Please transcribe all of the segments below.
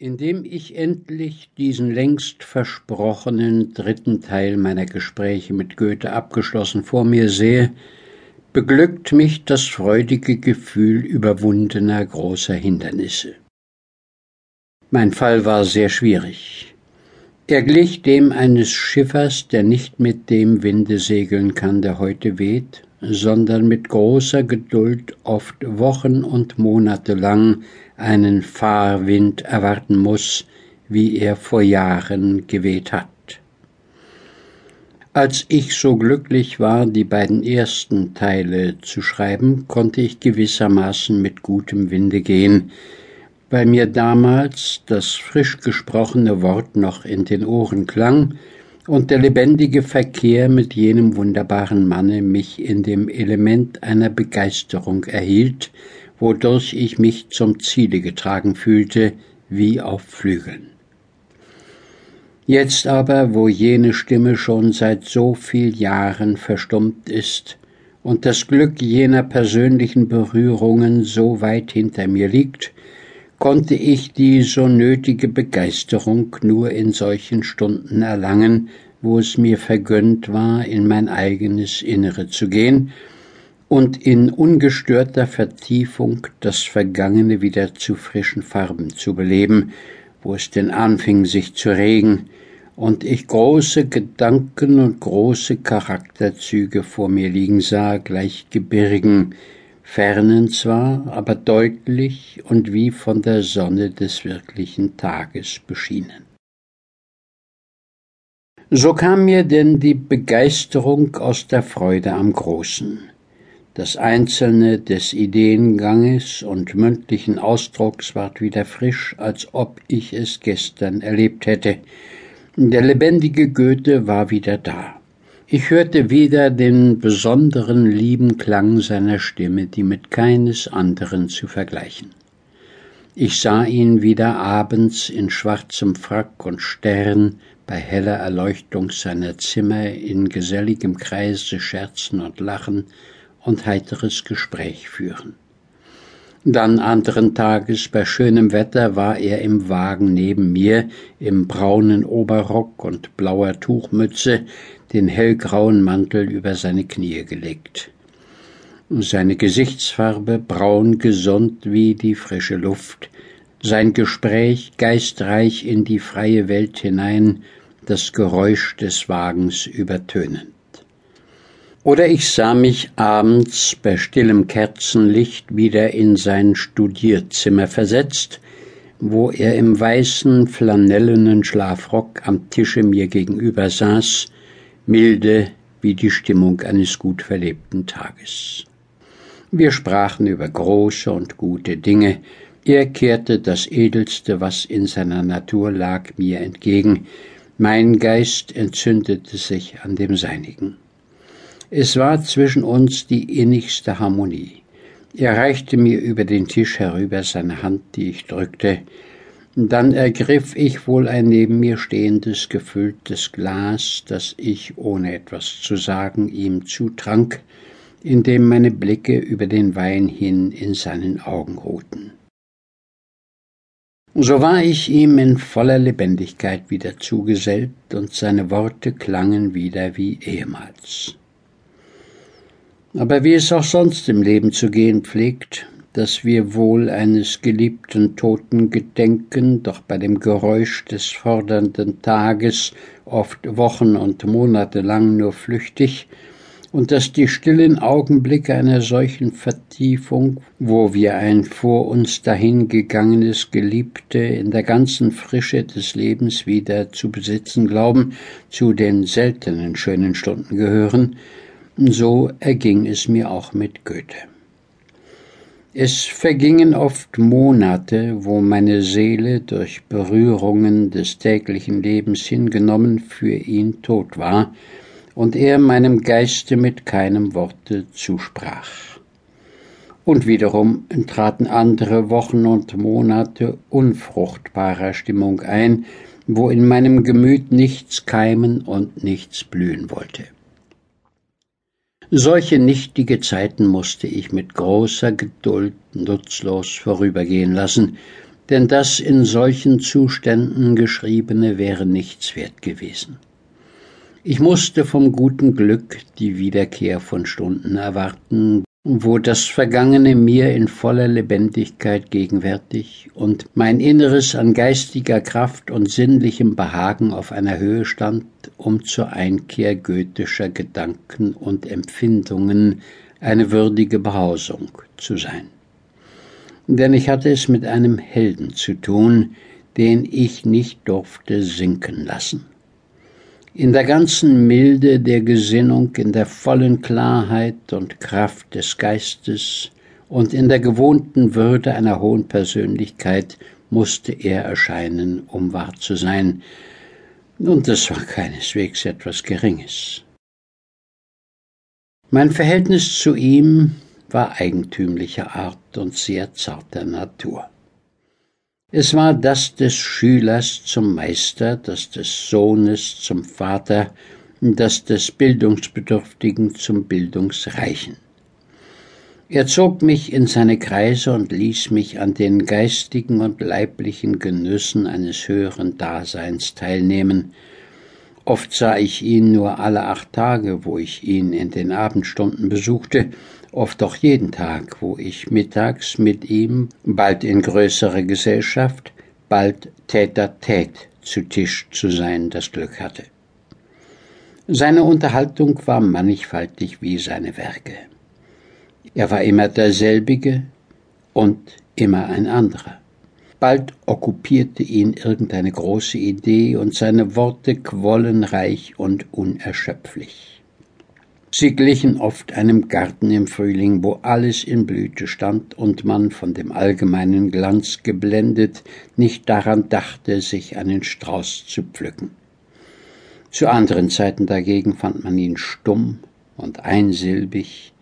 Indem ich endlich diesen längst versprochenen dritten Teil meiner Gespräche mit Goethe abgeschlossen vor mir sehe, beglückt mich das freudige Gefühl überwundener großer Hindernisse. Mein Fall war sehr schwierig. Er glich dem eines Schiffers, der nicht mit dem Winde segeln kann, der heute weht, sondern mit großer Geduld oft Wochen und Monate lang einen Fahrwind erwarten muss, wie er vor Jahren geweht hat. Als ich so glücklich war, die beiden ersten Teile zu schreiben, konnte ich gewissermaßen mit gutem Winde gehen, weil mir damals das frisch gesprochene Wort noch in den Ohren klang und der lebendige Verkehr mit jenem wunderbaren Manne mich in dem Element einer Begeisterung erhielt, wodurch ich mich zum Ziele getragen fühlte, wie auf Flügeln. Jetzt aber, wo jene Stimme schon seit so viel Jahren verstummt ist und das Glück jener persönlichen Berührungen so weit hinter mir liegt, konnte ich die so nötige Begeisterung nur in solchen Stunden erlangen, wo es mir vergönnt war, in mein eigenes Innere zu gehen und in ungestörter Vertiefung das Vergangene wieder zu frischen Farben zu beleben, wo es denn anfing sich zu regen, und ich große Gedanken und große Charakterzüge vor mir liegen sah, gleich Gebirgen, fernen zwar, aber deutlich und wie von der Sonne des wirklichen Tages beschienen. So kam mir denn die Begeisterung aus der Freude am Großen. Das Einzelne des Ideenganges und mündlichen Ausdrucks ward wieder frisch, als ob ich es gestern erlebt hätte. Der lebendige Goethe war wieder da. Ich hörte wieder den besonderen lieben Klang seiner Stimme, die mit keines anderen zu vergleichen. Ich sah ihn wieder abends in schwarzem Frack und Stern bei heller Erleuchtung seiner Zimmer in geselligem Kreise scherzen und lachen und heiteres Gespräch führen. Dann anderen Tages bei schönem Wetter war er im Wagen neben mir, im braunen Oberrock und blauer Tuchmütze, den hellgrauen Mantel über seine Knie gelegt. Seine Gesichtsfarbe braun gesund wie die frische Luft, sein Gespräch geistreich in die freie Welt hinein, das Geräusch des Wagens übertönend. Oder ich sah mich abends bei stillem Kerzenlicht wieder in sein Studierzimmer versetzt, wo er im weißen flanellenen Schlafrock am Tische mir gegenüber saß, milde wie die Stimmung eines gut verlebten Tages. Wir sprachen über große und gute Dinge, er kehrte das Edelste, was in seiner Natur lag, mir entgegen, mein Geist entzündete sich an dem seinigen. Es war zwischen uns die innigste Harmonie. Er reichte mir über den Tisch herüber seine Hand, die ich drückte, dann ergriff ich wohl ein neben mir stehendes gefülltes Glas, das ich, ohne etwas zu sagen, ihm zutrank, indem meine Blicke über den Wein hin in seinen Augen ruhten. So war ich ihm in voller Lebendigkeit wieder zugesellt, und seine Worte klangen wieder wie ehemals. Aber wie es auch sonst im Leben zu gehen pflegt, dass wir wohl eines geliebten Toten gedenken, doch bei dem Geräusch des fordernden Tages oft Wochen und Monate lang nur flüchtig, und dass die stillen Augenblicke einer solchen Vertiefung, wo wir ein vor uns dahingegangenes Geliebte in der ganzen Frische des Lebens wieder zu besitzen glauben, zu den seltenen schönen Stunden gehören, so erging es mir auch mit Goethe. Es vergingen oft Monate, wo meine Seele durch Berührungen des täglichen Lebens hingenommen für ihn tot war und er meinem Geiste mit keinem Worte zusprach. Und wiederum traten andere Wochen und Monate unfruchtbarer Stimmung ein, wo in meinem Gemüt nichts keimen und nichts blühen wollte. Solche nichtige Zeiten musste ich mit großer Geduld nutzlos vorübergehen lassen, denn das in solchen Zuständen geschriebene wäre nichts wert gewesen. Ich musste vom guten Glück die Wiederkehr von Stunden erwarten, wo das Vergangene mir in voller Lebendigkeit gegenwärtig und mein Inneres an geistiger Kraft und sinnlichem Behagen auf einer Höhe stand, um zur Einkehr goethischer Gedanken und Empfindungen eine würdige Behausung zu sein. Denn ich hatte es mit einem Helden zu tun, den ich nicht durfte sinken lassen in der ganzen Milde der Gesinnung, in der vollen Klarheit und Kraft des Geistes und in der gewohnten Würde einer hohen Persönlichkeit musste er erscheinen, um wahr zu sein, und das war keineswegs etwas Geringes. Mein Verhältnis zu ihm war eigentümlicher Art und sehr zarter Natur. Es war das des Schülers zum Meister, das des Sohnes zum Vater, das des Bildungsbedürftigen zum Bildungsreichen. Er zog mich in seine Kreise und ließ mich an den geistigen und leiblichen Genüssen eines höheren Daseins teilnehmen. Oft sah ich ihn nur alle acht Tage, wo ich ihn in den Abendstunden besuchte, oft auch jeden Tag, wo ich mittags mit ihm, bald in größerer Gesellschaft, bald tät-a-tät zu Tisch zu sein, das Glück hatte. Seine Unterhaltung war mannigfaltig wie seine Werke. Er war immer derselbige und immer ein anderer. Bald okkupierte ihn irgendeine große Idee und seine Worte quollen reich und unerschöpflich. Sie glichen oft einem Garten im Frühling, wo alles in Blüte stand und man von dem allgemeinen Glanz geblendet nicht daran dachte, sich einen Strauß zu pflücken. Zu anderen Zeiten dagegen fand man ihn stumm und einsilbig,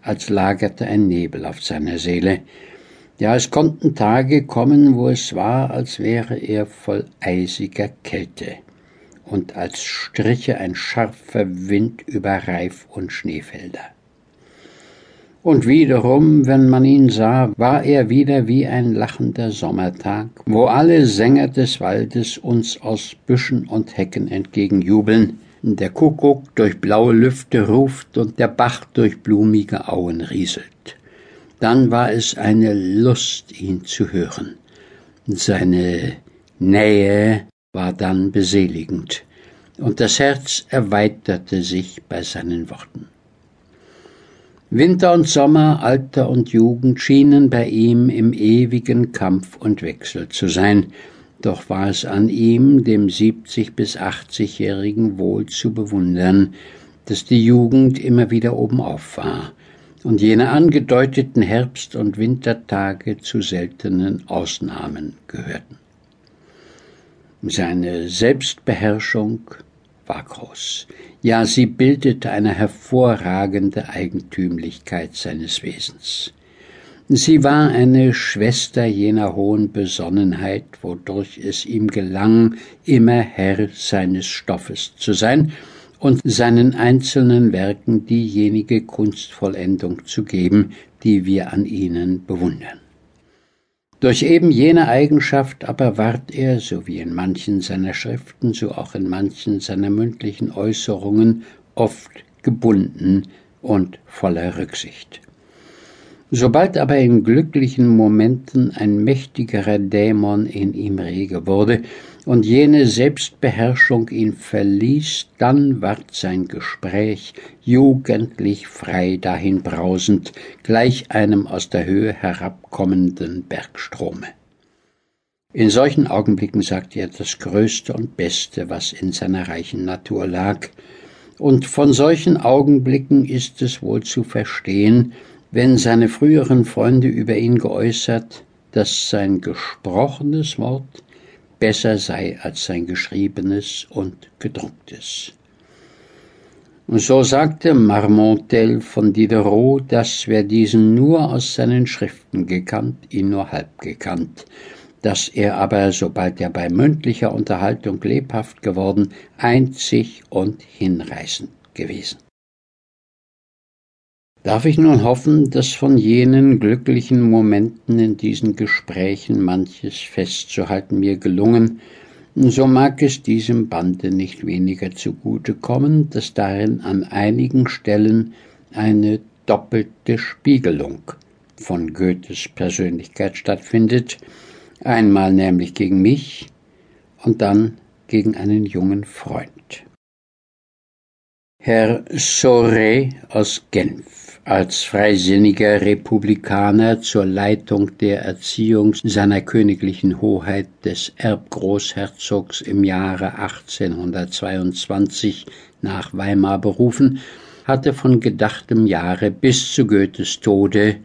als lagerte ein Nebel auf seiner Seele. Ja, es konnten Tage kommen, wo es war, als wäre er voll eisiger Kälte und als striche ein scharfer Wind über Reif und Schneefelder. Und wiederum, wenn man ihn sah, war er wieder wie ein lachender Sommertag, wo alle Sänger des Waldes uns aus Büschen und Hecken entgegenjubeln, der Kuckuck durch blaue Lüfte ruft und der Bach durch blumige Auen rieselt. Dann war es eine Lust, ihn zu hören. Seine Nähe war dann beseligend, und das Herz erweiterte sich bei seinen Worten. Winter und Sommer, Alter und Jugend schienen bei ihm im ewigen Kampf und Wechsel zu sein, doch war es an ihm, dem siebzig bis achtzigjährigen wohl zu bewundern, dass die Jugend immer wieder obenauf war und jene angedeuteten Herbst- und Wintertage zu seltenen Ausnahmen gehörten. Seine Selbstbeherrschung war groß. Ja, sie bildete eine hervorragende Eigentümlichkeit seines Wesens. Sie war eine Schwester jener hohen Besonnenheit, wodurch es ihm gelang, immer Herr seines Stoffes zu sein und seinen einzelnen Werken diejenige Kunstvollendung zu geben, die wir an ihnen bewundern. Durch eben jene Eigenschaft aber ward er, so wie in manchen seiner Schriften, so auch in manchen seiner mündlichen Äußerungen, oft gebunden und voller Rücksicht. Sobald aber in glücklichen Momenten ein mächtigerer Dämon in ihm rege wurde und jene Selbstbeherrschung ihn verließ, dann ward sein Gespräch jugendlich frei dahinbrausend, gleich einem aus der Höhe herabkommenden Bergstrome. In solchen Augenblicken sagte er das Größte und Beste, was in seiner reichen Natur lag, und von solchen Augenblicken ist es wohl zu verstehen, wenn seine früheren Freunde über ihn geäußert, dass sein gesprochenes Wort besser sei als sein geschriebenes und gedrucktes. Und so sagte Marmontel von Diderot, dass wer diesen nur aus seinen Schriften gekannt, ihn nur halb gekannt, dass er aber, sobald er bei mündlicher Unterhaltung lebhaft geworden, einzig und hinreißend gewesen. Darf ich nun hoffen, dass von jenen glücklichen Momenten in diesen Gesprächen manches festzuhalten mir gelungen, so mag es diesem Bande nicht weniger zugute kommen, dass darin an einigen Stellen eine doppelte Spiegelung von Goethes Persönlichkeit stattfindet, einmal nämlich gegen mich und dann gegen einen jungen Freund. Herr Soré aus Genf als freisinniger Republikaner zur Leitung der Erziehung seiner königlichen Hoheit des Erbgroßherzogs im Jahre 1822 nach Weimar berufen, hatte von gedachtem Jahre bis zu Goethes Tode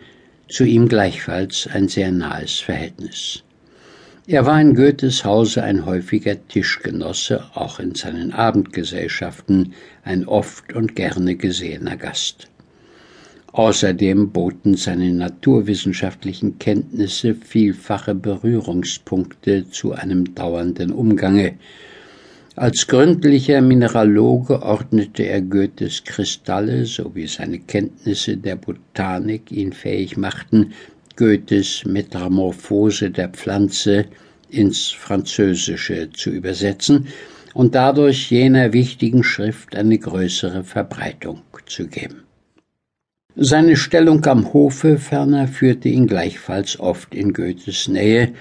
zu ihm gleichfalls ein sehr nahes Verhältnis. Er war in Goethes Hause ein häufiger Tischgenosse, auch in seinen Abendgesellschaften ein oft und gerne gesehener Gast. Außerdem boten seine naturwissenschaftlichen Kenntnisse vielfache Berührungspunkte zu einem dauernden Umgange. Als gründlicher Mineraloge ordnete er Goethes Kristalle sowie seine Kenntnisse der Botanik ihn fähig machten, Goethes Metamorphose der Pflanze ins Französische zu übersetzen und dadurch jener wichtigen Schrift eine größere Verbreitung zu geben. Seine Stellung am Hofe ferner führte ihn gleichfalls oft in Goethes Nähe,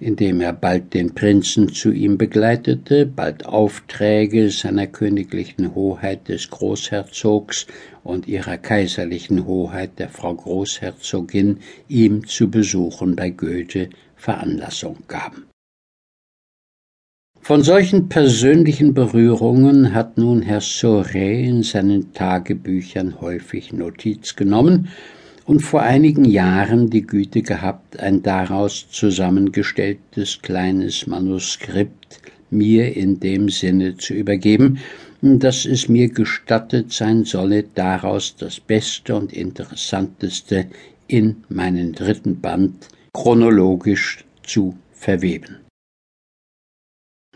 indem er bald den Prinzen zu ihm begleitete, bald Aufträge seiner königlichen Hoheit des Großherzogs und ihrer kaiserlichen Hoheit der Frau Großherzogin ihm zu besuchen bei Goethe Veranlassung gaben. Von solchen persönlichen Berührungen hat nun Herr Soré in seinen Tagebüchern häufig Notiz genommen und vor einigen Jahren die Güte gehabt, ein daraus zusammengestelltes kleines Manuskript mir in dem Sinne zu übergeben, dass es mir gestattet sein solle, daraus das Beste und Interessanteste in meinen dritten Band chronologisch zu verweben.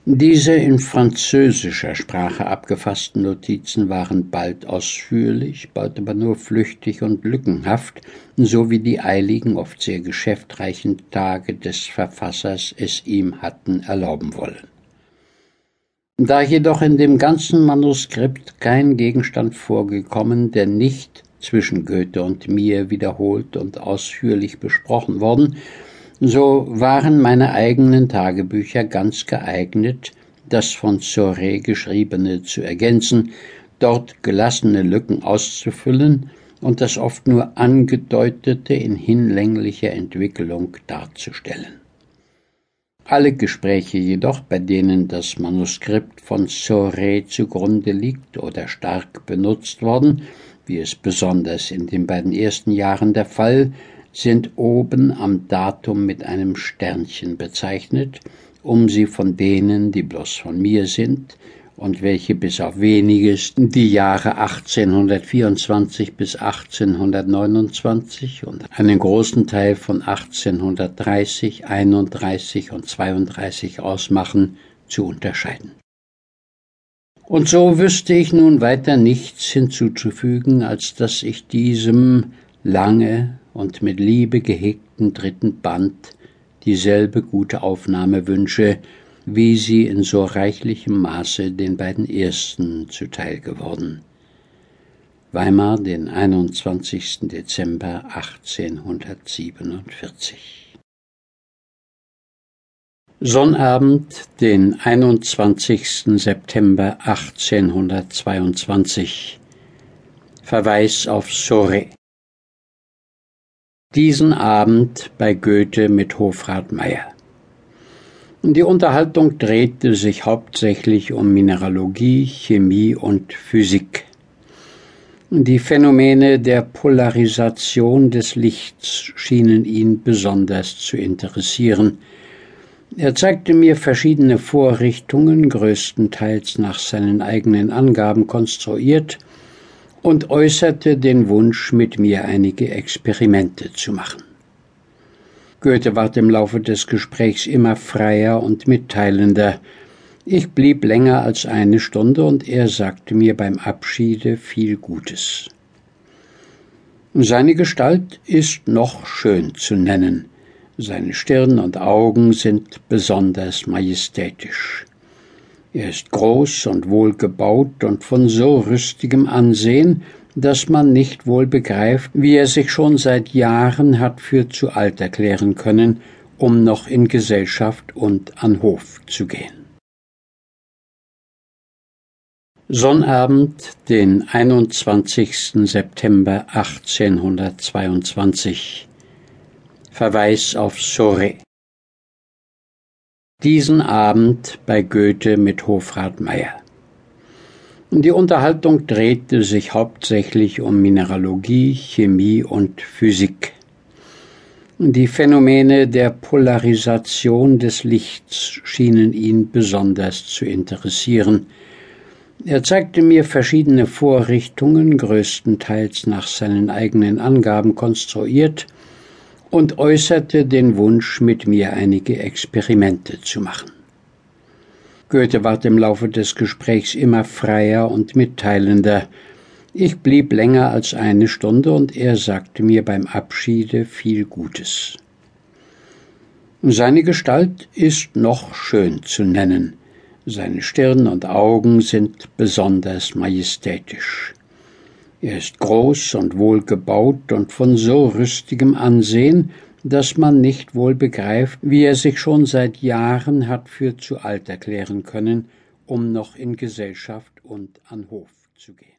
Diese in französischer Sprache abgefassten Notizen waren bald ausführlich, bald aber nur flüchtig und lückenhaft, so wie die eiligen, oft sehr geschäftreichen Tage des Verfassers es ihm hatten erlauben wollen. Da jedoch in dem ganzen Manuskript kein Gegenstand vorgekommen, der nicht zwischen Goethe und mir wiederholt und ausführlich besprochen worden, so waren meine eigenen Tagebücher ganz geeignet, das von Soré geschriebene zu ergänzen, dort gelassene Lücken auszufüllen und das oft nur angedeutete in hinlänglicher Entwicklung darzustellen. Alle Gespräche jedoch, bei denen das Manuskript von Soré zugrunde liegt oder stark benutzt worden, wie es besonders in den beiden ersten Jahren der Fall, sind oben am Datum mit einem Sternchen bezeichnet, um sie von denen, die bloß von mir sind und welche bis auf weniges die Jahre 1824 bis 1829 und einen großen Teil von 1830, 31 und 32 ausmachen, zu unterscheiden. Und so wüsste ich nun weiter nichts hinzuzufügen, als dass ich diesem lange und mit Liebe gehegten dritten Band dieselbe gute Aufnahme wünsche, wie sie in so reichlichem Maße den beiden ersten zuteil geworden. Weimar, den 21. Dezember 1847. Sonnabend, den 21. September 1822. Verweis auf Soré diesen Abend bei Goethe mit Hofrat Meyer. Die Unterhaltung drehte sich hauptsächlich um Mineralogie, Chemie und Physik. Die Phänomene der Polarisation des Lichts schienen ihn besonders zu interessieren. Er zeigte mir verschiedene Vorrichtungen, größtenteils nach seinen eigenen Angaben konstruiert, und äußerte den Wunsch, mit mir einige Experimente zu machen. Goethe ward im Laufe des Gesprächs immer freier und mitteilender. Ich blieb länger als eine Stunde und er sagte mir beim Abschiede viel Gutes. Seine Gestalt ist noch schön zu nennen. Seine Stirn und Augen sind besonders majestätisch. Er ist groß und wohlgebaut und von so rüstigem Ansehen, dass man nicht wohl begreift, wie er sich schon seit Jahren hat für zu alt erklären können, um noch in Gesellschaft und an Hof zu gehen. Sonnabend, den 21. September 1822. Verweis auf Soré. Diesen Abend bei Goethe mit Hofrat Meyer. Die Unterhaltung drehte sich hauptsächlich um Mineralogie, Chemie und Physik. Die Phänomene der Polarisation des Lichts schienen ihn besonders zu interessieren. Er zeigte mir verschiedene Vorrichtungen, größtenteils nach seinen eigenen Angaben konstruiert, und äußerte den Wunsch, mit mir einige Experimente zu machen. Goethe ward im Laufe des Gesprächs immer freier und mitteilender. Ich blieb länger als eine Stunde und er sagte mir beim Abschiede viel Gutes. Seine Gestalt ist noch schön zu nennen. Seine Stirn und Augen sind besonders majestätisch. Er ist groß und wohlgebaut und von so rüstigem Ansehen, dass man nicht wohl begreift, wie er sich schon seit Jahren hat für zu alt erklären können, um noch in Gesellschaft und an Hof zu gehen.